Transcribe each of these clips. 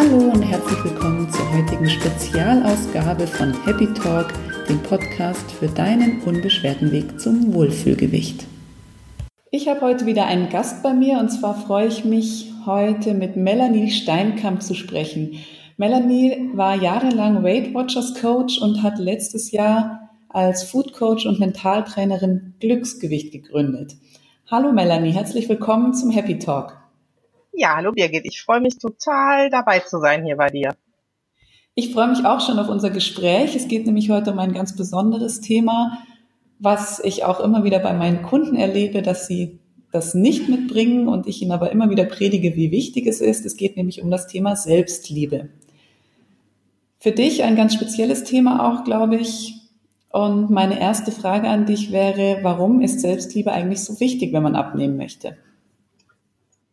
Hallo und herzlich willkommen zur heutigen Spezialausgabe von Happy Talk, dem Podcast für deinen unbeschwerten Weg zum Wohlfühlgewicht. Ich habe heute wieder einen Gast bei mir und zwar freue ich mich heute mit Melanie Steinkamp zu sprechen. Melanie war jahrelang Weight Watchers Coach und hat letztes Jahr als Food Coach und Mentaltrainerin Glücksgewicht gegründet. Hallo Melanie, herzlich willkommen zum Happy Talk. Ja, hallo Birgit, ich freue mich total dabei zu sein hier bei dir. Ich freue mich auch schon auf unser Gespräch. Es geht nämlich heute um ein ganz besonderes Thema, was ich auch immer wieder bei meinen Kunden erlebe, dass sie das nicht mitbringen und ich ihnen aber immer wieder predige, wie wichtig es ist. Es geht nämlich um das Thema Selbstliebe. Für dich ein ganz spezielles Thema auch, glaube ich. Und meine erste Frage an dich wäre, warum ist Selbstliebe eigentlich so wichtig, wenn man abnehmen möchte?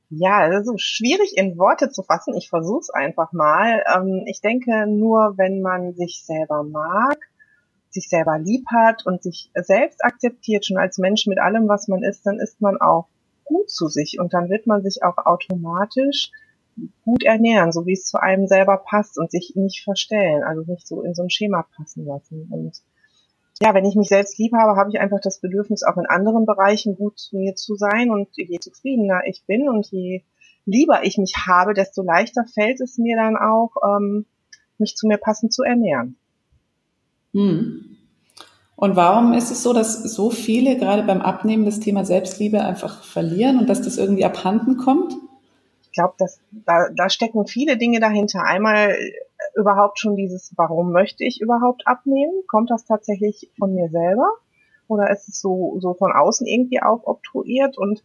Ja, also schwierig in Worte zu fassen. Ich versuche es einfach mal. Ähm, ich denke, nur wenn man sich selber mag, sich selber lieb hat und sich selbst akzeptiert, schon als Mensch mit allem, was man ist, dann ist man auch gut zu sich und dann wird man sich auch automatisch gut ernähren, so wie es zu einem selber passt und sich nicht verstellen, also nicht so in so ein Schema passen lassen. Und ja, wenn ich mich selbst lieb habe, habe ich einfach das Bedürfnis, auch in anderen Bereichen gut zu mir zu sein. Und je zufriedener ich bin und je lieber ich mich habe, desto leichter fällt es mir dann auch, ähm, mich zu mir passend zu ernähren. Hm. Und warum ist es so, dass so viele gerade beim Abnehmen das Thema Selbstliebe einfach verlieren und dass das irgendwie abhanden kommt? Ich glaube, da, da stecken viele Dinge dahinter. Einmal überhaupt schon dieses, warum möchte ich überhaupt abnehmen? Kommt das tatsächlich von mir selber? Oder ist es so, so von außen irgendwie aufobtruiert? Und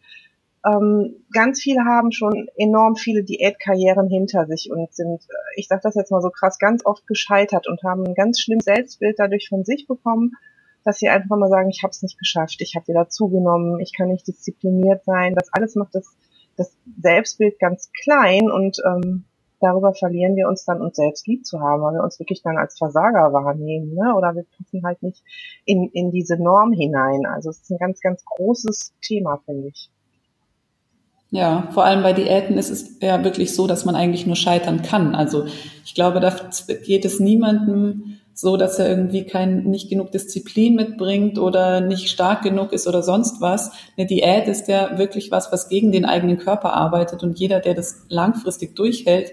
ähm, ganz viele haben schon enorm viele Diätkarrieren hinter sich und sind, äh, ich sage das jetzt mal so krass, ganz oft gescheitert und haben ein ganz schlimmes Selbstbild dadurch von sich bekommen, dass sie einfach mal sagen, ich habe es nicht geschafft, ich habe wieder zugenommen, ich kann nicht diszipliniert sein. Das alles macht das, das Selbstbild ganz klein und ähm, darüber verlieren wir uns dann, uns selbst lieb zu haben, weil wir uns wirklich dann als Versager wahrnehmen, ne? oder wir passen halt nicht in, in diese Norm hinein. Also es ist ein ganz, ganz großes Thema, finde ich. Ja, vor allem bei Diäten ist es ja wirklich so, dass man eigentlich nur scheitern kann. Also ich glaube, da geht es niemandem so, dass er irgendwie kein, nicht genug Disziplin mitbringt oder nicht stark genug ist oder sonst was. Eine Diät ist ja wirklich was, was gegen den eigenen Körper arbeitet und jeder, der das langfristig durchhält,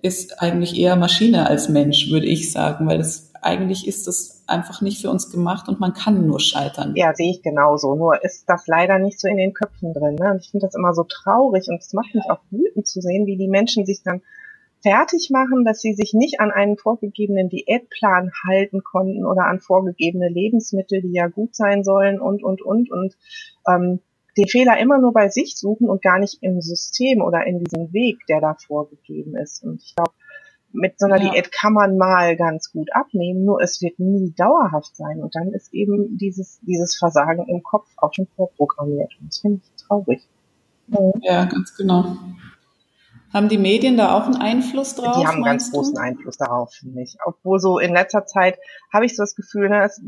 ist eigentlich eher Maschine als Mensch, würde ich sagen, weil das eigentlich ist das einfach nicht für uns gemacht und man kann nur scheitern. Ja, sehe ich genauso. Nur ist das leider nicht so in den Köpfen drin. Ne? Und ich finde das immer so traurig und es macht mich auch wütend zu sehen, wie die Menschen sich dann fertig machen, dass sie sich nicht an einen vorgegebenen Diätplan halten konnten oder an vorgegebene Lebensmittel, die ja gut sein sollen und, und, und. Und ähm, den Fehler immer nur bei sich suchen und gar nicht im System oder in diesem Weg, der da vorgegeben ist. Und ich glaube, mit so einer ja. Diät kann man mal ganz gut abnehmen, nur es wird nie dauerhaft sein. Und dann ist eben dieses, dieses Versagen im Kopf auch schon vorprogrammiert. Und das finde ich traurig. Ja, ganz genau. Haben die Medien da auch einen Einfluss drauf? Die haben einen ganz du? großen Einfluss darauf, finde ich. Obwohl so in letzter Zeit habe ich so das Gefühl, ne, es,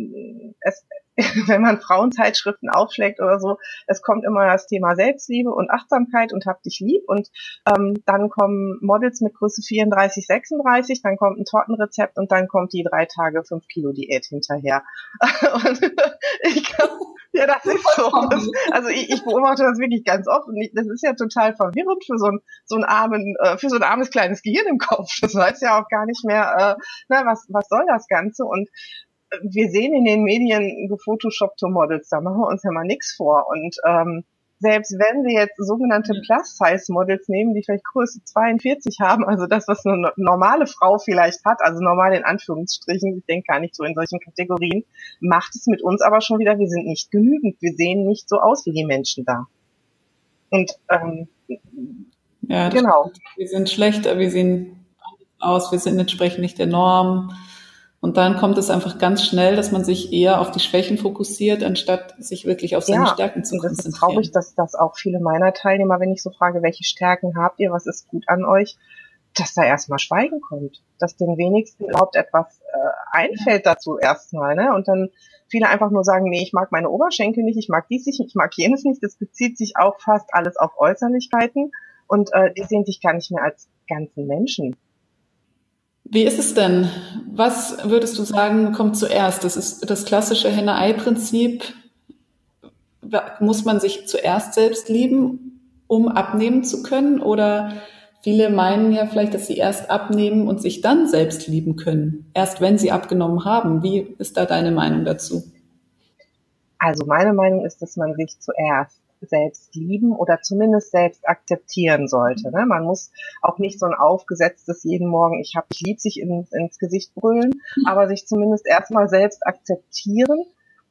es, wenn man Frauenzeitschriften aufschlägt oder so, es kommt immer das Thema Selbstliebe und Achtsamkeit und hab dich lieb und ähm, dann kommen Models mit Größe 34, 36, dann kommt ein Tortenrezept und dann kommt die drei Tage fünf Kilo Diät hinterher. und ich glaube, ja, das ist so. Das, also ich, ich beobachte das wirklich ganz oft und ich, das ist ja total verwirrend für so ein, so ein armen, äh, für so ein armes kleines Gehirn im Kopf. Das weiß ja auch gar nicht mehr, äh, na, was, was soll das Ganze? Und äh, wir sehen in den Medien gefotoshoppte Models, da machen wir uns ja mal nichts vor. Und ähm, selbst wenn wir jetzt sogenannte Plus-Size-Models nehmen, die vielleicht Größe 42 haben, also das, was eine normale Frau vielleicht hat, also normal in Anführungsstrichen, ich denke gar nicht so in solchen Kategorien, macht es mit uns aber schon wieder, wir sind nicht genügend, wir sehen nicht so aus wie die Menschen da. Und ähm, ja, genau. Wir sind schlechter, wir sehen aus, wir sind entsprechend nicht der Norm. Und dann kommt es einfach ganz schnell, dass man sich eher auf die Schwächen fokussiert, anstatt sich wirklich auf seine ja, Stärken zu konzentrieren. Das ist traurig, dass das auch viele meiner Teilnehmer, wenn ich so frage, welche Stärken habt ihr, was ist gut an euch, dass da erstmal Schweigen kommt, dass den wenigsten überhaupt etwas äh, einfällt dazu erstmal, ne? Und dann viele einfach nur sagen, nee, ich mag meine Oberschenkel nicht, ich mag dies nicht, ich mag jenes nicht. Das bezieht sich auch fast alles auf Äußerlichkeiten und äh, die sehen sich gar nicht mehr als ganzen Menschen. Wie ist es denn? Was würdest du sagen, kommt zuerst? Das ist das klassische Henne-Ei-Prinzip. Muss man sich zuerst selbst lieben, um abnehmen zu können? Oder viele meinen ja vielleicht, dass sie erst abnehmen und sich dann selbst lieben können, erst wenn sie abgenommen haben. Wie ist da deine Meinung dazu? Also meine Meinung ist, dass man sich zuerst selbst lieben oder zumindest selbst akzeptieren sollte. Ne? Man muss auch nicht so ein aufgesetztes jeden Morgen, ich habe, ich lieb sich in, ins Gesicht brüllen, aber sich zumindest erstmal selbst akzeptieren,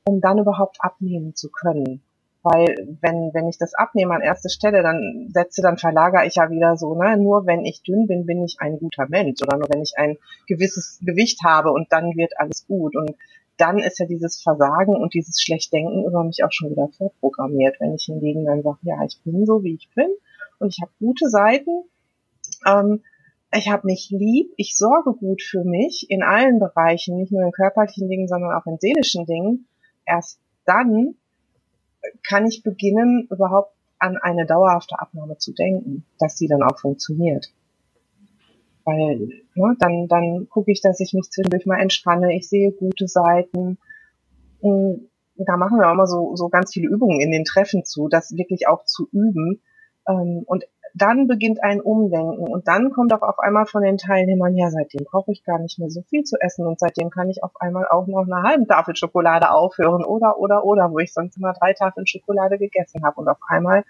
um dann überhaupt abnehmen zu können. Weil wenn, wenn ich das abnehme an erste Stelle, dann setze, dann verlagere ich ja wieder so, ne, nur wenn ich dünn bin, bin ich ein guter Mensch oder nur wenn ich ein gewisses Gewicht habe und dann wird alles gut. Und dann ist ja dieses Versagen und dieses Schlechtdenken über mich auch schon wieder vorprogrammiert. Wenn ich hingegen dann sage, ja, ich bin so, wie ich bin und ich habe gute Seiten, ähm, ich habe mich lieb, ich sorge gut für mich in allen Bereichen, nicht nur in körperlichen Dingen, sondern auch in seelischen Dingen, erst dann kann ich beginnen, überhaupt an eine dauerhafte Abnahme zu denken, dass die dann auch funktioniert weil ne, dann, dann gucke ich, dass ich mich zwischendurch mal entspanne, ich sehe gute Seiten. Und da machen wir auch mal so, so ganz viele Übungen in den Treffen zu, das wirklich auch zu üben. Ähm, und dann beginnt ein Umdenken und dann kommt auch auf einmal von den Teilnehmern, ja, seitdem brauche ich gar nicht mehr so viel zu essen und seitdem kann ich auf einmal auch noch eine halbe Tafel Schokolade aufhören oder, oder, oder, wo ich sonst immer drei Tafeln Schokolade gegessen habe und auf einmal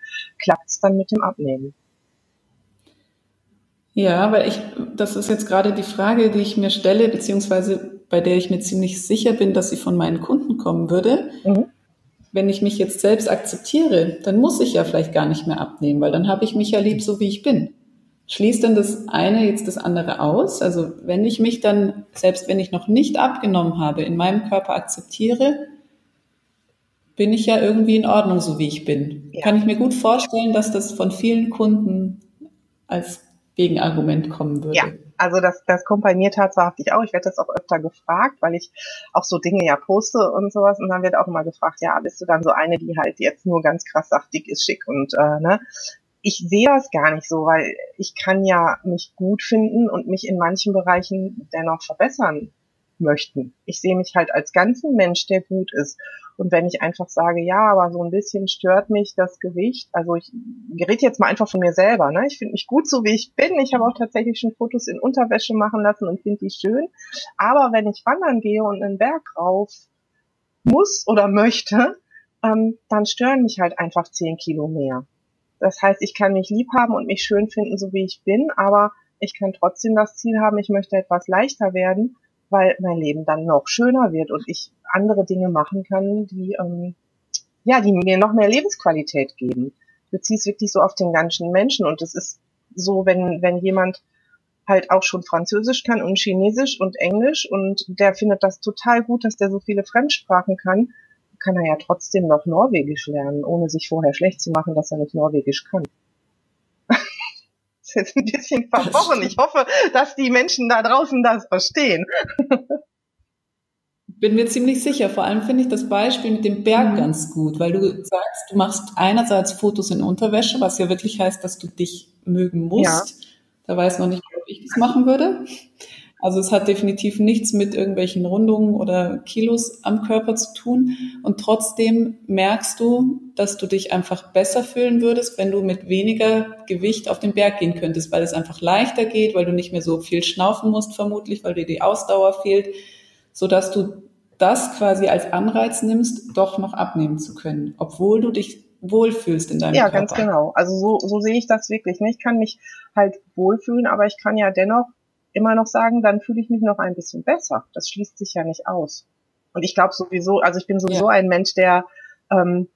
klappt es dann mit dem Abnehmen. Ja, weil ich, das ist jetzt gerade die Frage, die ich mir stelle, beziehungsweise bei der ich mir ziemlich sicher bin, dass sie von meinen Kunden kommen würde. Mhm. Wenn ich mich jetzt selbst akzeptiere, dann muss ich ja vielleicht gar nicht mehr abnehmen, weil dann habe ich mich ja lieb, so wie ich bin. Schließt denn das eine jetzt das andere aus? Also wenn ich mich dann, selbst wenn ich noch nicht abgenommen habe, in meinem Körper akzeptiere, bin ich ja irgendwie in Ordnung, so wie ich bin. Ja. Kann ich mir gut vorstellen, dass das von vielen Kunden als Gegenargument kommen würde. Ja, also das, das kommt bei mir tatsächlich auch. Ich werde das auch öfter gefragt, weil ich auch so Dinge ja poste und sowas. Und dann wird auch immer gefragt, ja, bist du dann so eine, die halt jetzt nur ganz krass sagt, dick ist schick und äh, ne? Ich sehe das gar nicht so, weil ich kann ja mich gut finden und mich in manchen Bereichen dennoch verbessern möchten. Ich sehe mich halt als ganzen Mensch, der gut ist. Und wenn ich einfach sage, ja, aber so ein bisschen stört mich das Gewicht, also ich rede jetzt mal einfach von mir selber, ne? Ich finde mich gut so, wie ich bin. Ich habe auch tatsächlich schon Fotos in Unterwäsche machen lassen und finde die schön. Aber wenn ich wandern gehe und einen Berg rauf muss oder möchte, ähm, dann stören mich halt einfach zehn Kilo mehr. Das heißt, ich kann mich lieb haben und mich schön finden, so wie ich bin, aber ich kann trotzdem das Ziel haben, ich möchte etwas leichter werden weil mein Leben dann noch schöner wird und ich andere Dinge machen kann, die ähm, ja, die mir noch mehr Lebensqualität geben. Beziehe es wirklich so auf den ganzen Menschen und es ist so, wenn wenn jemand halt auch schon Französisch kann und Chinesisch und Englisch und der findet das total gut, dass der so viele Fremdsprachen kann, kann er ja trotzdem noch Norwegisch lernen, ohne sich vorher schlecht zu machen, dass er nicht Norwegisch kann ist jetzt ein bisschen verbrochen. Ich hoffe, dass die Menschen da draußen das verstehen. Bin mir ziemlich sicher. Vor allem finde ich das Beispiel mit dem Berg mhm. ganz gut, weil du sagst, du machst einerseits Fotos in Unterwäsche, was ja wirklich heißt, dass du dich mögen musst. Ja. Da weiß noch nicht, ob ich das machen würde. Also es hat definitiv nichts mit irgendwelchen Rundungen oder Kilos am Körper zu tun. Und trotzdem merkst du, dass du dich einfach besser fühlen würdest, wenn du mit weniger Gewicht auf den Berg gehen könntest, weil es einfach leichter geht, weil du nicht mehr so viel schnaufen musst, vermutlich, weil dir die Ausdauer fehlt, so dass du das quasi als Anreiz nimmst, doch noch abnehmen zu können, obwohl du dich wohlfühlst in deinem ja, Körper. Ja, ganz genau. Also so, so sehe ich das wirklich. Ich kann mich halt wohlfühlen, aber ich kann ja dennoch immer noch sagen, dann fühle ich mich noch ein bisschen besser. Das schließt sich ja nicht aus. Und ich glaube sowieso, also ich bin sowieso ja. ein Mensch, der ähm,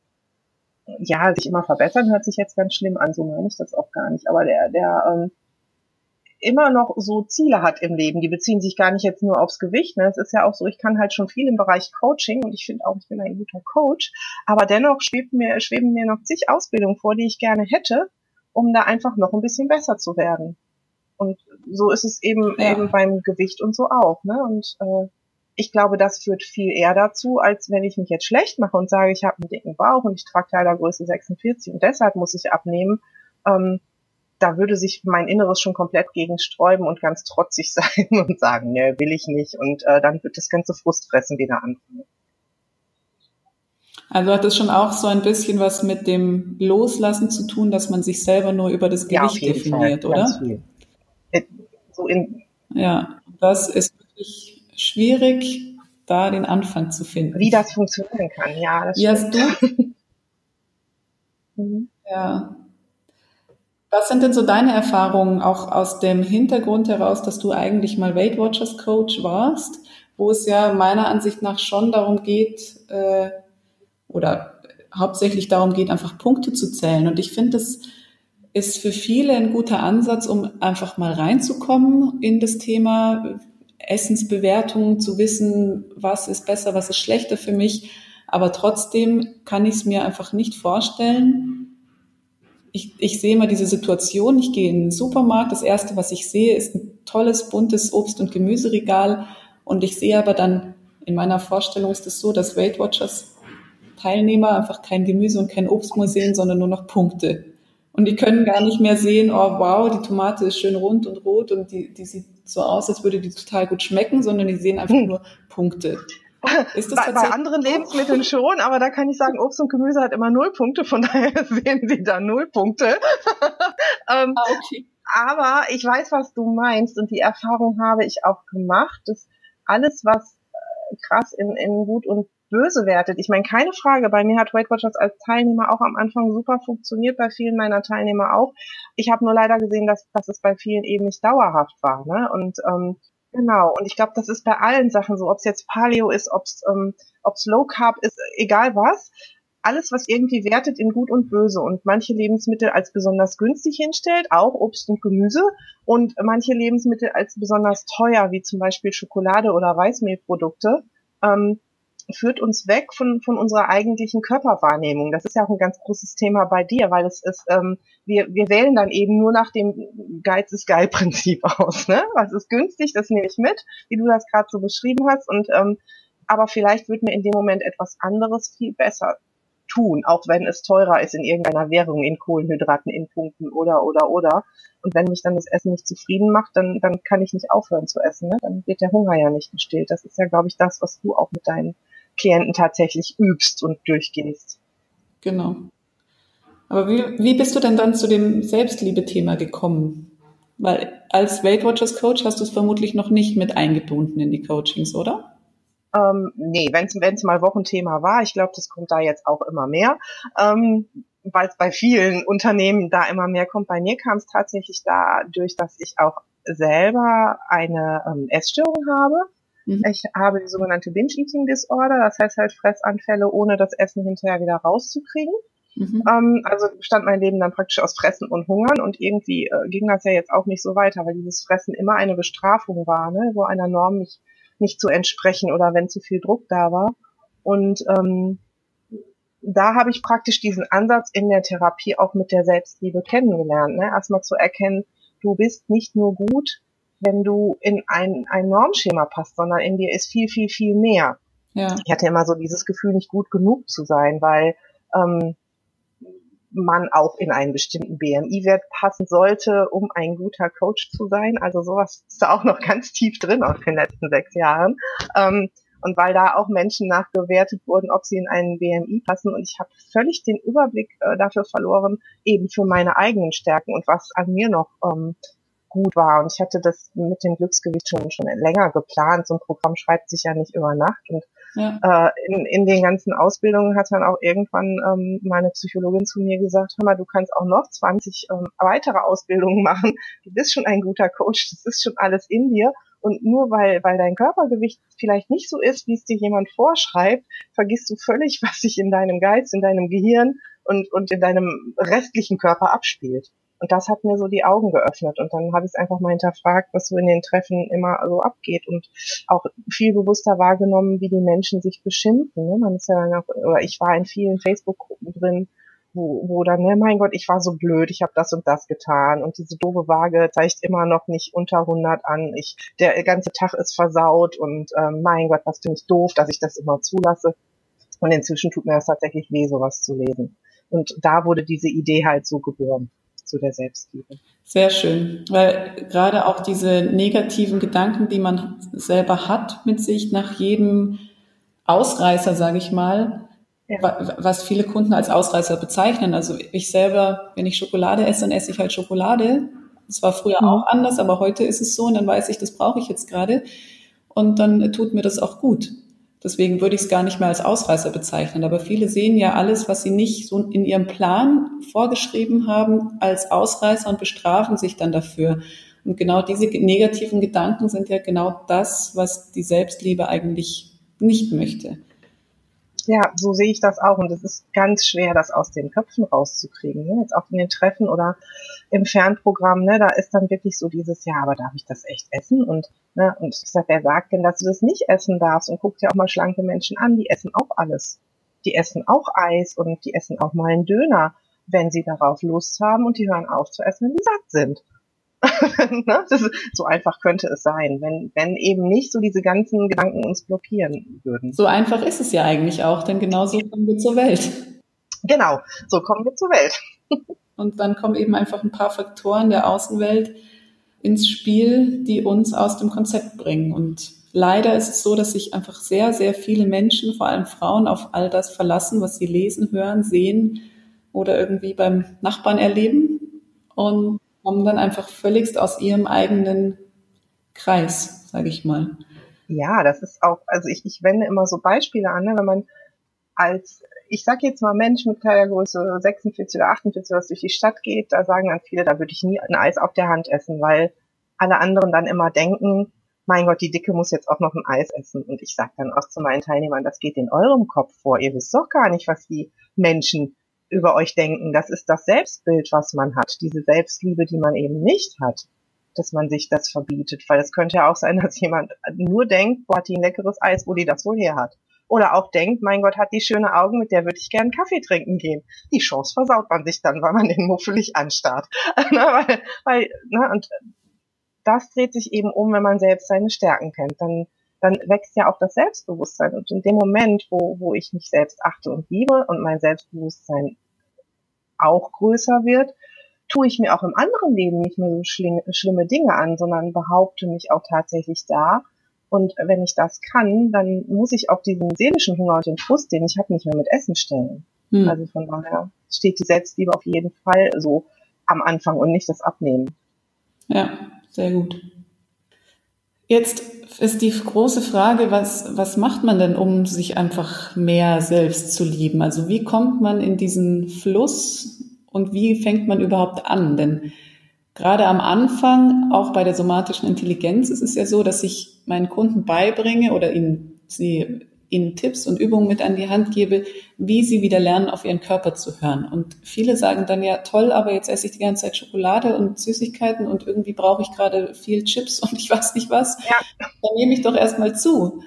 ja sich immer verbessern, hört sich jetzt ganz schlimm an, so meine ich das auch gar nicht. Aber der, der ähm, immer noch so Ziele hat im Leben, die beziehen sich gar nicht jetzt nur aufs Gewicht. Ne? Es ist ja auch so, ich kann halt schon viel im Bereich Coaching und ich finde auch, ich bin ein guter Coach, aber dennoch schwebt mir, schweben mir noch zig Ausbildungen vor, die ich gerne hätte, um da einfach noch ein bisschen besser zu werden. Und so ist es eben ja. eben beim Gewicht und so auch. Ne? Und äh, ich glaube, das führt viel eher dazu, als wenn ich mich jetzt schlecht mache und sage, ich habe einen dicken Bauch und ich trage Kleidergröße 46 und deshalb muss ich abnehmen. Ähm, da würde sich mein Inneres schon komplett gegen sträuben und ganz trotzig sein und sagen, ne, will ich nicht. Und äh, dann wird das ganze Frustfressen wieder anfangen. Also hat es schon auch so ein bisschen was mit dem Loslassen zu tun, dass man sich selber nur über das Gewicht ja, definiert, Fall, oder? Äh, so in ja, das ist wirklich schwierig, da den Anfang zu finden. Wie das funktionieren kann, ja. Das Wie hast du? mhm. Ja. Was sind denn so deine Erfahrungen auch aus dem Hintergrund heraus, dass du eigentlich mal Weight Watchers Coach warst, wo es ja meiner Ansicht nach schon darum geht, äh, oder hauptsächlich darum geht, einfach Punkte zu zählen. Und ich finde, das ist für viele ein guter Ansatz, um einfach mal reinzukommen in das Thema Essensbewertung, zu wissen, was ist besser, was ist schlechter für mich. Aber trotzdem kann ich es mir einfach nicht vorstellen. Ich, ich sehe mal diese Situation, ich gehe in den Supermarkt, das Erste, was ich sehe, ist ein tolles, buntes Obst- und Gemüseregal. Und ich sehe aber dann, in meiner Vorstellung ist es so, dass Weight Watchers Teilnehmer einfach kein Gemüse und kein Obst mehr sehen, sondern nur noch Punkte. Und die können gar nicht mehr sehen, oh wow, die Tomate ist schön rund und rot und die, die sieht so aus, als würde die total gut schmecken, sondern die sehen einfach hm. nur Punkte. Ist das bei, bei anderen Lebensmitteln schon, aber da kann ich sagen, Obst und Gemüse hat immer null Punkte, von daher sehen sie da null Punkte. ähm, ah, okay. Aber ich weiß, was du meinst und die Erfahrung habe ich auch gemacht, dass alles, was äh, krass in, in Gut und böse wertet. Ich meine, keine Frage, bei mir hat Weight Watchers als Teilnehmer auch am Anfang super funktioniert, bei vielen meiner Teilnehmer auch. Ich habe nur leider gesehen, dass, dass es bei vielen eben nicht dauerhaft war. Ne? Und ähm, genau, und ich glaube, das ist bei allen Sachen so, ob es jetzt Paleo ist, ob es ähm, ob's Low Carb ist, egal was. Alles, was irgendwie wertet in Gut und Böse und manche Lebensmittel als besonders günstig hinstellt, auch Obst und Gemüse, und manche Lebensmittel als besonders teuer, wie zum Beispiel Schokolade oder Weißmehlprodukte, ähm, führt uns weg von, von unserer eigentlichen Körperwahrnehmung. Das ist ja auch ein ganz großes Thema bei dir, weil es ist, ähm, wir, wir wählen dann eben nur nach dem Geiz ist geil Prinzip aus. Ne? Was ist günstig, das nehme ich mit, wie du das gerade so beschrieben hast. Und ähm, aber vielleicht wird mir in dem Moment etwas anderes viel besser tun, auch wenn es teurer ist in irgendeiner Währung, in Kohlenhydraten, in Punkten oder oder oder. Und wenn mich dann das Essen nicht zufrieden macht, dann, dann kann ich nicht aufhören zu essen. Ne? Dann wird der Hunger ja nicht gestillt. Das ist ja, glaube ich, das, was du auch mit deinen Klienten tatsächlich übst und durchgehst. Genau. Aber wie, wie bist du denn dann zu dem Selbstliebe-Thema gekommen? Weil als Weight Watchers Coach hast du es vermutlich noch nicht mit eingebunden in die Coachings, oder? Ähm, nee, wenn es mal Wochenthema war, ich glaube, das kommt da jetzt auch immer mehr, ähm, weil es bei vielen Unternehmen da immer mehr kommt. Bei mir kam es tatsächlich dadurch, dass ich auch selber eine ähm, Essstörung habe Mhm. Ich habe die sogenannte Binge-Eating-Disorder, das heißt halt Fressanfälle, ohne das Essen hinterher wieder rauszukriegen. Mhm. Ähm, also stand mein Leben dann praktisch aus Fressen und Hungern und irgendwie äh, ging das ja jetzt auch nicht so weiter, weil dieses Fressen immer eine Bestrafung war, ne? so einer Norm nicht, nicht zu entsprechen oder wenn zu viel Druck da war. Und ähm, da habe ich praktisch diesen Ansatz in der Therapie auch mit der Selbstliebe kennengelernt. Ne? Erstmal zu erkennen, du bist nicht nur gut, wenn du in ein, ein Normschema passt, sondern in dir ist viel, viel, viel mehr. Ja. Ich hatte immer so dieses Gefühl, nicht gut genug zu sein, weil ähm, man auch in einen bestimmten BMI-Wert passen sollte, um ein guter Coach zu sein. Also sowas ist da auch noch ganz tief drin aus den letzten sechs Jahren. Ähm, und weil da auch Menschen nachgewertet wurden, ob sie in einen BMI passen. Und ich habe völlig den Überblick äh, dafür verloren, eben für meine eigenen Stärken und was an mir noch ähm, gut war. Und ich hatte das mit dem Glücksgewicht schon, schon länger geplant. So ein Programm schreibt sich ja nicht über Nacht. Und ja. äh, in, in den ganzen Ausbildungen hat dann auch irgendwann ähm, meine Psychologin zu mir gesagt, hör mal, du kannst auch noch 20 ähm, weitere Ausbildungen machen. Du bist schon ein guter Coach, das ist schon alles in dir. Und nur weil, weil dein Körpergewicht vielleicht nicht so ist, wie es dir jemand vorschreibt, vergisst du völlig, was sich in deinem Geist, in deinem Gehirn und, und in deinem restlichen Körper abspielt. Und das hat mir so die Augen geöffnet. Und dann habe ich es einfach mal hinterfragt, was so in den Treffen immer so abgeht und auch viel bewusster wahrgenommen, wie die Menschen sich beschimpfen. Ne? Man ist ja dann auch, oder ich war in vielen Facebook-Gruppen drin, wo, wo dann, ne, mein Gott, ich war so blöd, ich habe das und das getan und diese doofe Waage zeigt immer noch nicht unter 100 an. Ich, der ganze Tag ist versaut und ähm, mein Gott, was finde ich doof, dass ich das immer zulasse. Und inzwischen tut mir das tatsächlich weh, sowas zu lesen. Und da wurde diese Idee halt so geboren zu der Selbstliebe. Sehr schön, weil gerade auch diese negativen Gedanken, die man selber hat mit sich nach jedem Ausreißer, sage ich mal, ja. was viele Kunden als Ausreißer bezeichnen. Also ich selber, wenn ich Schokolade esse, dann esse ich halt Schokolade. Das war früher mhm. auch anders, aber heute ist es so und dann weiß ich, das brauche ich jetzt gerade. Und dann tut mir das auch gut. Deswegen würde ich es gar nicht mehr als Ausreißer bezeichnen. Aber viele sehen ja alles, was sie nicht so in ihrem Plan vorgeschrieben haben, als Ausreißer und bestrafen sich dann dafür. Und genau diese negativen Gedanken sind ja genau das, was die Selbstliebe eigentlich nicht möchte. Ja, so sehe ich das auch. Und es ist ganz schwer, das aus den Köpfen rauszukriegen. Ne? Jetzt auch in den Treffen oder im Fernprogramm, ne, da ist dann wirklich so dieses, ja, aber darf ich das echt essen? Und, ne, und ich sag, wer sagt denn, dass du das nicht essen darfst? Und guck dir auch mal schlanke Menschen an, die essen auch alles. Die essen auch Eis und die essen auch mal einen Döner, wenn sie darauf Lust haben und die hören auf zu essen, wenn sie satt sind. ne? ist, so einfach könnte es sein, wenn, wenn eben nicht so diese ganzen Gedanken uns blockieren würden. So einfach ist es ja eigentlich auch, denn genauso kommen wir zur Welt. Genau, so kommen wir zur Welt. Und dann kommen eben einfach ein paar Faktoren der Außenwelt ins Spiel, die uns aus dem Konzept bringen. Und leider ist es so, dass sich einfach sehr, sehr viele Menschen, vor allem Frauen, auf all das verlassen, was sie lesen, hören, sehen oder irgendwie beim Nachbarn erleben. Und kommen dann einfach völligst aus ihrem eigenen Kreis, sage ich mal. Ja, das ist auch, also ich, ich wende immer so Beispiele an, ne, wenn man als, ich sag jetzt mal Mensch mit Kleidergröße 46 oder 48, was durch die Stadt geht, da sagen dann viele, da würde ich nie ein Eis auf der Hand essen, weil alle anderen dann immer denken, mein Gott, die Dicke muss jetzt auch noch ein Eis essen. Und ich sage dann auch zu meinen Teilnehmern, das geht in eurem Kopf vor. Ihr wisst doch gar nicht, was die Menschen über euch denken. Das ist das Selbstbild, was man hat, diese Selbstliebe, die man eben nicht hat, dass man sich das verbietet. Weil es könnte ja auch sein, dass jemand nur denkt, boah, hat die ein leckeres Eis, wo die das wohl her hat. Oder auch denkt, mein Gott, hat die schöne Augen, mit der würde ich gern Kaffee trinken gehen. Die Chance versaut man sich dann, weil man den muffelig anstarrt. weil, weil, ne, und das dreht sich eben um, wenn man selbst seine Stärken kennt. Dann dann wächst ja auch das Selbstbewusstsein. Und in dem Moment, wo, wo ich mich selbst achte und liebe und mein Selbstbewusstsein auch größer wird, tue ich mir auch im anderen Leben nicht mehr so schlimme Dinge an, sondern behaupte mich auch tatsächlich da. Und wenn ich das kann, dann muss ich auch diesen seelischen Hunger und den Frust, den ich habe, nicht mehr mit Essen stellen. Hm. Also von daher steht die Selbstliebe auf jeden Fall so am Anfang und nicht das Abnehmen. Ja, sehr gut. Jetzt ist die große Frage, was, was macht man denn, um sich einfach mehr selbst zu lieben? Also wie kommt man in diesen Fluss und wie fängt man überhaupt an? Denn gerade am Anfang, auch bei der somatischen Intelligenz, ist es ja so, dass ich meinen Kunden beibringe oder ihnen sie ihnen Tipps und Übungen mit an die Hand gebe, wie sie wieder lernen, auf ihren Körper zu hören. Und viele sagen dann ja, toll, aber jetzt esse ich die ganze Zeit Schokolade und Süßigkeiten und irgendwie brauche ich gerade viel Chips und ich weiß nicht was. Ja. Dann nehme ich doch erstmal zu.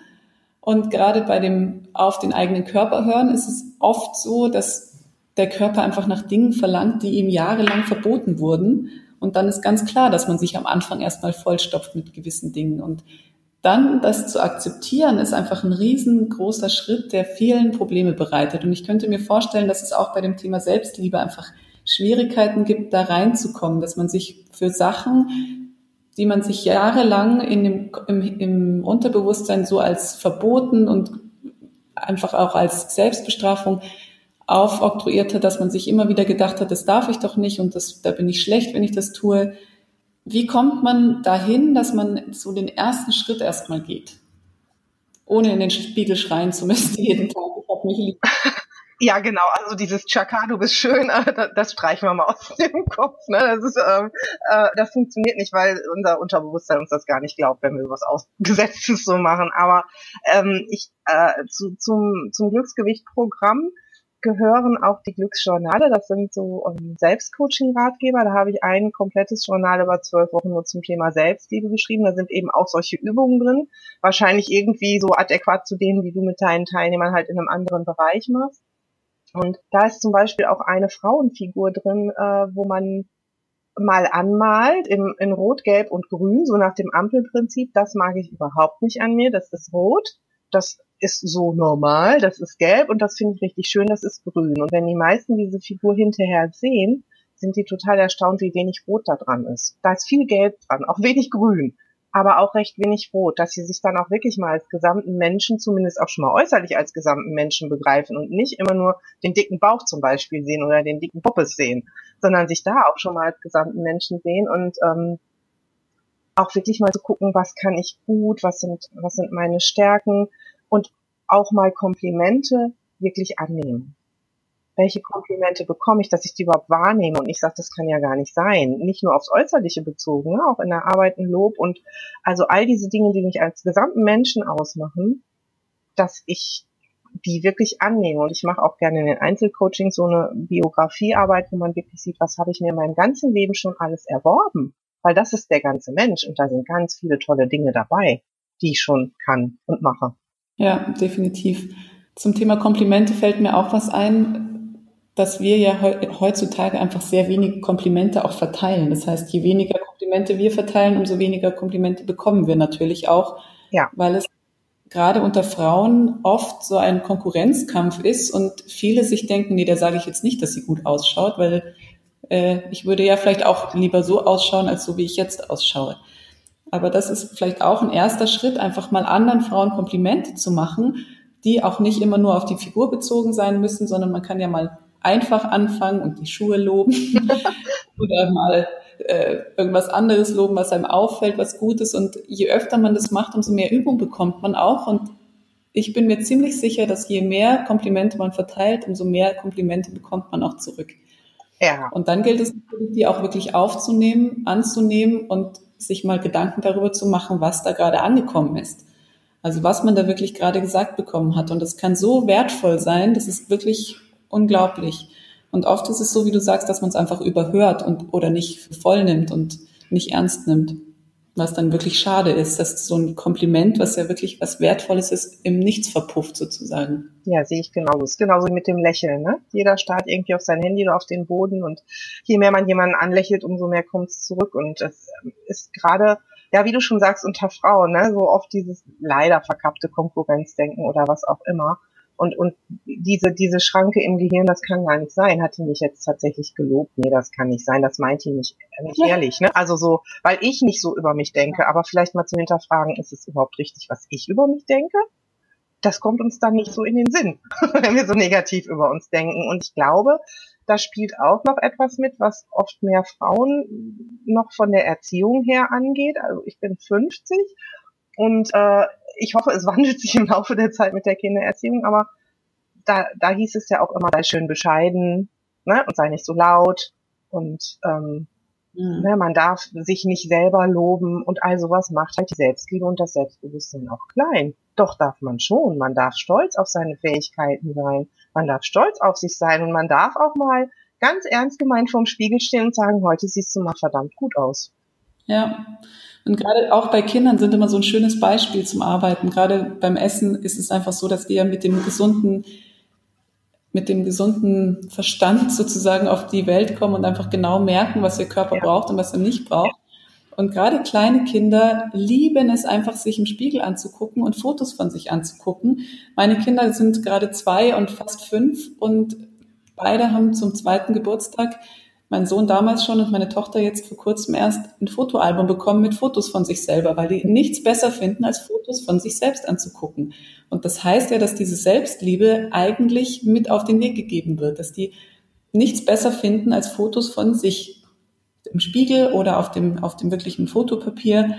Und gerade bei dem auf den eigenen Körper hören ist es oft so, dass der Körper einfach nach Dingen verlangt, die ihm jahrelang verboten wurden. Und dann ist ganz klar, dass man sich am Anfang erstmal vollstopft mit gewissen Dingen. Und dann das zu akzeptieren, ist einfach ein riesengroßer Schritt, der vielen Probleme bereitet. Und ich könnte mir vorstellen, dass es auch bei dem Thema Selbstliebe einfach Schwierigkeiten gibt, da reinzukommen, dass man sich für Sachen, die man sich jahrelang in dem, im, im Unterbewusstsein so als verboten und einfach auch als Selbstbestrafung aufoktroyiert hat, dass man sich immer wieder gedacht hat, das darf ich doch nicht und das, da bin ich schlecht, wenn ich das tue, wie kommt man dahin, dass man so den ersten Schritt erstmal geht? Ohne in den Spiegel schreien zu müssen jeden Tag. Ich hab mich lieb. Ja, genau. Also dieses Chaka, du bist schön, das streichen wir mal aus dem Kopf. Ne? Das, ist, ähm, äh, das funktioniert nicht, weil unser Unterbewusstsein uns das gar nicht glaubt, wenn wir was Ausgesetztes so machen. Aber ähm, ich äh, zu, zum, zum Glücksgewicht-Programm gehören auch die Glücksjournale. Das sind so um, ähm, Selbstcoaching-Ratgeber. Da habe ich ein komplettes Journal über zwölf Wochen nur zum Thema Selbstliebe geschrieben. Da sind eben auch solche Übungen drin. Wahrscheinlich irgendwie so adäquat zu denen, die du mit deinen Teilnehmern halt in einem anderen Bereich machst. Und da ist zum Beispiel auch eine Frauenfigur drin, äh, wo man mal anmalt im, in Rot, Gelb und Grün, so nach dem Ampelprinzip. Das mag ich überhaupt nicht an mir. Das ist Rot. Das ist so normal, das ist gelb und das finde ich richtig schön, das ist grün. Und wenn die meisten diese Figur hinterher sehen, sind die total erstaunt, wie wenig Rot da dran ist. Da ist viel Gelb dran, auch wenig Grün, aber auch recht wenig Rot, dass sie sich dann auch wirklich mal als gesamten Menschen, zumindest auch schon mal äußerlich als gesamten Menschen begreifen und nicht immer nur den dicken Bauch zum Beispiel sehen oder den dicken Poppes sehen, sondern sich da auch schon mal als gesamten Menschen sehen und ähm, auch wirklich mal zu gucken, was kann ich gut, was sind, was sind meine Stärken und auch mal Komplimente wirklich annehmen welche Komplimente bekomme ich, dass ich die überhaupt wahrnehme und ich sage, das kann ja gar nicht sein. Nicht nur aufs Äußerliche bezogen, ne? auch in der Arbeit ein Lob und also all diese Dinge, die mich als gesamten Menschen ausmachen, dass ich die wirklich annehme. Und ich mache auch gerne in den Einzelcoachings so eine Biografiearbeit, wo man wirklich sieht, was habe ich mir in meinem ganzen Leben schon alles erworben. Weil das ist der ganze Mensch und da sind ganz viele tolle Dinge dabei, die ich schon kann und mache. Ja, definitiv. Zum Thema Komplimente fällt mir auch was ein dass wir ja heutzutage einfach sehr wenige Komplimente auch verteilen. Das heißt, je weniger Komplimente wir verteilen, umso weniger Komplimente bekommen wir natürlich auch, ja. weil es gerade unter Frauen oft so ein Konkurrenzkampf ist und viele sich denken, nee, da sage ich jetzt nicht, dass sie gut ausschaut, weil äh, ich würde ja vielleicht auch lieber so ausschauen, als so wie ich jetzt ausschaue. Aber das ist vielleicht auch ein erster Schritt, einfach mal anderen Frauen Komplimente zu machen, die auch nicht immer nur auf die Figur bezogen sein müssen, sondern man kann ja mal einfach anfangen und die Schuhe loben oder mal äh, irgendwas anderes loben, was einem auffällt, was gut ist. Und je öfter man das macht, umso mehr Übung bekommt man auch. Und ich bin mir ziemlich sicher, dass je mehr Komplimente man verteilt, umso mehr Komplimente bekommt man auch zurück. Ja. Und dann gilt es die auch wirklich aufzunehmen, anzunehmen und sich mal Gedanken darüber zu machen, was da gerade angekommen ist. Also was man da wirklich gerade gesagt bekommen hat. Und das kann so wertvoll sein, das ist wirklich unglaublich. Und oft ist es so, wie du sagst, dass man es einfach überhört und oder nicht voll nimmt und nicht ernst nimmt. Was dann wirklich schade ist, dass so ein Kompliment, was ja wirklich was Wertvolles ist, im Nichts verpufft sozusagen. Ja, sehe ich genauso. Ist genauso mit dem Lächeln. Ne? Jeder starrt irgendwie auf sein Handy oder auf den Boden und je mehr man jemanden anlächelt, umso mehr kommt es zurück. Und es ist gerade, ja, wie du schon sagst, unter Frauen, ne, so oft dieses leider verkappte Konkurrenzdenken oder was auch immer und, und diese, diese Schranke im Gehirn, das kann gar nicht sein. Hat die mich jetzt tatsächlich gelobt? Nee, das kann nicht sein. Das meint die nicht, nicht ja. ehrlich. Ne? Also so, weil ich nicht so über mich denke, aber vielleicht mal zu hinterfragen, ist es überhaupt richtig, was ich über mich denke? Das kommt uns dann nicht so in den Sinn, wenn wir so negativ über uns denken. Und ich glaube, da spielt auch noch etwas mit, was oft mehr Frauen noch von der Erziehung her angeht. Also ich bin 50 und äh, ich hoffe, es wandelt sich im Laufe der Zeit mit der Kindererziehung, aber da, da hieß es ja auch immer, sei schön bescheiden ne, und sei nicht so laut und ähm, mhm. ne, man darf sich nicht selber loben und all sowas macht halt die Selbstliebe und das Selbstbewusstsein auch klein. Doch darf man schon, man darf stolz auf seine Fähigkeiten sein, man darf stolz auf sich sein und man darf auch mal ganz ernst gemeint vorm Spiegel stehen und sagen, heute siehst du mal verdammt gut aus. Ja, und gerade auch bei Kindern sind immer so ein schönes Beispiel zum Arbeiten. Gerade beim Essen ist es einfach so, dass wir mit dem gesunden, mit dem gesunden Verstand sozusagen auf die Welt kommen und einfach genau merken, was ihr Körper ja. braucht und was er nicht braucht. Und gerade kleine Kinder lieben es einfach, sich im Spiegel anzugucken und Fotos von sich anzugucken. Meine Kinder sind gerade zwei und fast fünf und beide haben zum zweiten Geburtstag mein Sohn damals schon und meine Tochter jetzt vor kurzem erst ein Fotoalbum bekommen mit Fotos von sich selber, weil die nichts besser finden, als Fotos von sich selbst anzugucken. Und das heißt ja, dass diese Selbstliebe eigentlich mit auf den Weg gegeben wird, dass die nichts besser finden als Fotos von sich im Spiegel oder auf dem, auf dem wirklichen Fotopapier.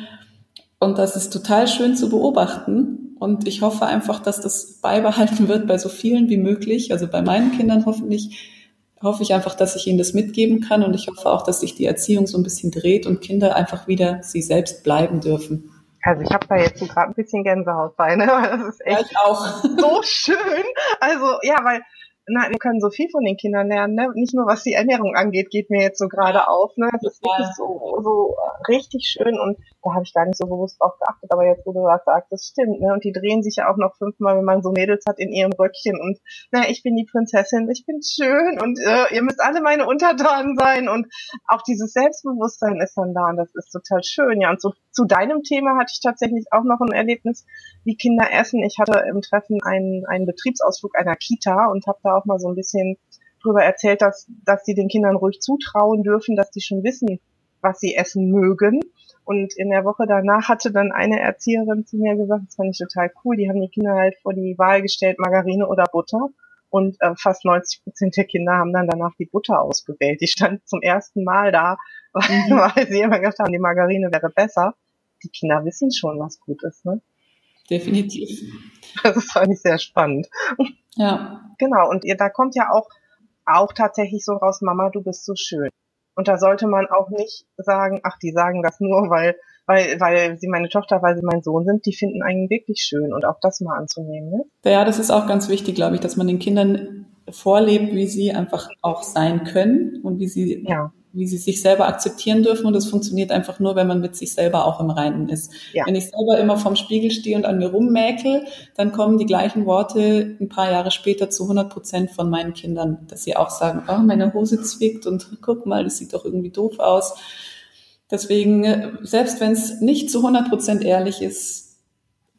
Und das ist total schön zu beobachten. Und ich hoffe einfach, dass das beibehalten wird bei so vielen wie möglich, also bei meinen Kindern hoffentlich, hoffe ich einfach, dass ich ihnen das mitgeben kann und ich hoffe auch, dass sich die Erziehung so ein bisschen dreht und Kinder einfach wieder sie selbst bleiben dürfen. Also ich habe da jetzt gerade ein bisschen Gänsehaut bei, ne? Das ist echt ja, auch. so schön. Also ja, weil na, wir können so viel von den Kindern lernen, ne? Nicht nur was die Ernährung angeht, geht mir jetzt so gerade auf, ne? Das ist wirklich so, so richtig schön und da habe ich gar nicht so bewusst drauf geachtet, aber jetzt, wo du das sagst, das stimmt, ne? Und die drehen sich ja auch noch fünfmal, wenn man so Mädels hat in ihrem Röckchen und na, ich bin die Prinzessin, ich bin schön und äh, ihr müsst alle meine Untertanen sein und auch dieses Selbstbewusstsein ist dann da und das ist total schön, ja. Und so zu deinem Thema hatte ich tatsächlich auch noch ein Erlebnis, wie Kinder essen. Ich hatte im Treffen einen, einen Betriebsausflug einer Kita und habe da auch mal so ein bisschen darüber erzählt, dass, dass sie den Kindern ruhig zutrauen dürfen, dass die schon wissen, was sie essen mögen. Und in der Woche danach hatte dann eine Erzieherin zu mir gesagt, das fand ich total cool, die haben die Kinder halt vor die Wahl gestellt, Margarine oder Butter. Und äh, fast 90 Prozent der Kinder haben dann danach die Butter ausgewählt. Die stand zum ersten Mal da, weil, mhm. weil sie immer gedacht haben, die Margarine wäre besser. Die Kinder wissen schon, was gut ist, ne? Definitiv. Das ist eigentlich sehr spannend. Ja. Genau. Und ihr, da kommt ja auch, auch tatsächlich so raus, Mama, du bist so schön. Und da sollte man auch nicht sagen, ach, die sagen das nur, weil, weil, weil sie meine Tochter, weil sie mein Sohn sind. Die finden einen wirklich schön und auch das mal anzunehmen. Ne? Ja, das ist auch ganz wichtig, glaube ich, dass man den Kindern vorlebt, wie sie einfach auch sein können und wie sie ja wie sie sich selber akzeptieren dürfen. Und das funktioniert einfach nur, wenn man mit sich selber auch im Reinen ist. Ja. Wenn ich selber immer vorm Spiegel stehe und an mir rummäkel, dann kommen die gleichen Worte ein paar Jahre später zu 100 Prozent von meinen Kindern, dass sie auch sagen, oh, meine Hose zwickt und guck mal, das sieht doch irgendwie doof aus. Deswegen, selbst wenn es nicht zu 100 Prozent ehrlich ist,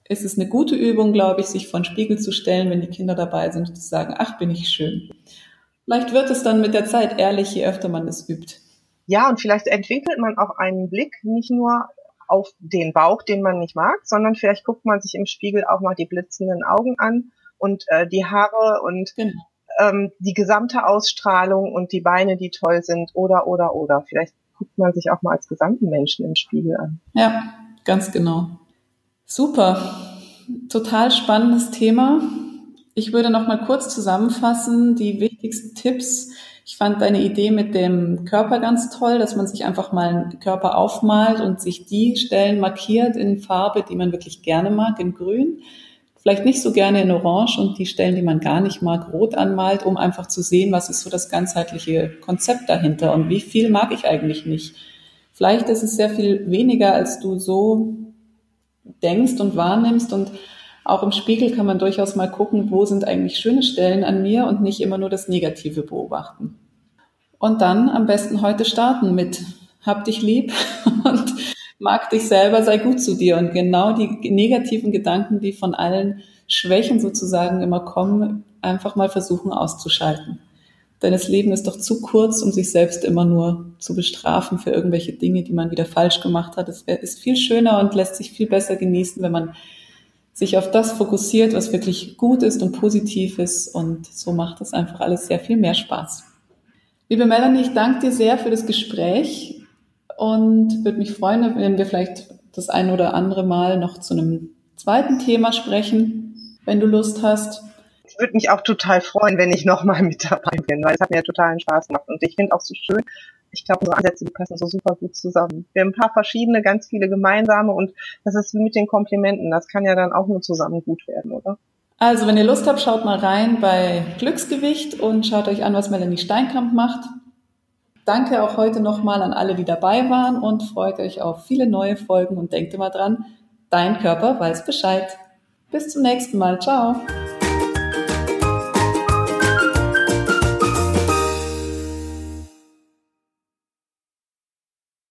ist es eine gute Übung, glaube ich, sich vor den Spiegel zu stellen, wenn die Kinder dabei sind und zu sagen, ach, bin ich schön. Vielleicht wird es dann mit der Zeit ehrlich, je öfter man es übt. Ja, und vielleicht entwickelt man auch einen Blick nicht nur auf den Bauch, den man nicht mag, sondern vielleicht guckt man sich im Spiegel auch mal die blitzenden Augen an und äh, die Haare und genau. ähm, die gesamte Ausstrahlung und die Beine, die toll sind oder oder oder. Vielleicht guckt man sich auch mal als gesamten Menschen im Spiegel an. Ja, ganz genau. Super. Total spannendes Thema. Ich würde noch mal kurz zusammenfassen die wichtigsten Tipps. Ich fand deine Idee mit dem Körper ganz toll, dass man sich einfach mal einen Körper aufmalt und sich die Stellen markiert in Farbe, die man wirklich gerne mag, in Grün. Vielleicht nicht so gerne in Orange und die Stellen, die man gar nicht mag, rot anmalt, um einfach zu sehen, was ist so das ganzheitliche Konzept dahinter und wie viel mag ich eigentlich nicht. Vielleicht ist es sehr viel weniger, als du so denkst und wahrnimmst und auch im Spiegel kann man durchaus mal gucken, wo sind eigentlich schöne Stellen an mir und nicht immer nur das Negative beobachten. Und dann am besten heute starten mit hab dich lieb und mag dich selber, sei gut zu dir. Und genau die negativen Gedanken, die von allen Schwächen sozusagen immer kommen, einfach mal versuchen auszuschalten. Denn das Leben ist doch zu kurz, um sich selbst immer nur zu bestrafen für irgendwelche Dinge, die man wieder falsch gemacht hat. Es ist viel schöner und lässt sich viel besser genießen, wenn man sich auf das fokussiert, was wirklich gut ist und positiv ist. Und so macht das einfach alles sehr viel mehr Spaß. Liebe Melanie, ich danke dir sehr für das Gespräch und würde mich freuen, wenn wir vielleicht das ein oder andere Mal noch zu einem zweiten Thema sprechen, wenn du Lust hast. Würde mich auch total freuen, wenn ich nochmal mit dabei bin, weil es hat mir totalen Spaß gemacht. Und ich finde auch so schön, ich glaube, unsere Ansätze, die passen so super gut zusammen. Wir haben ein paar verschiedene, ganz viele gemeinsame und das ist mit den Komplimenten. Das kann ja dann auch nur zusammen gut werden, oder? Also, wenn ihr Lust habt, schaut mal rein bei Glücksgewicht und schaut euch an, was Melanie Steinkamp macht. Danke auch heute nochmal an alle, die dabei waren und freut euch auf viele neue Folgen und denkt immer dran, dein Körper weiß Bescheid. Bis zum nächsten Mal. Ciao.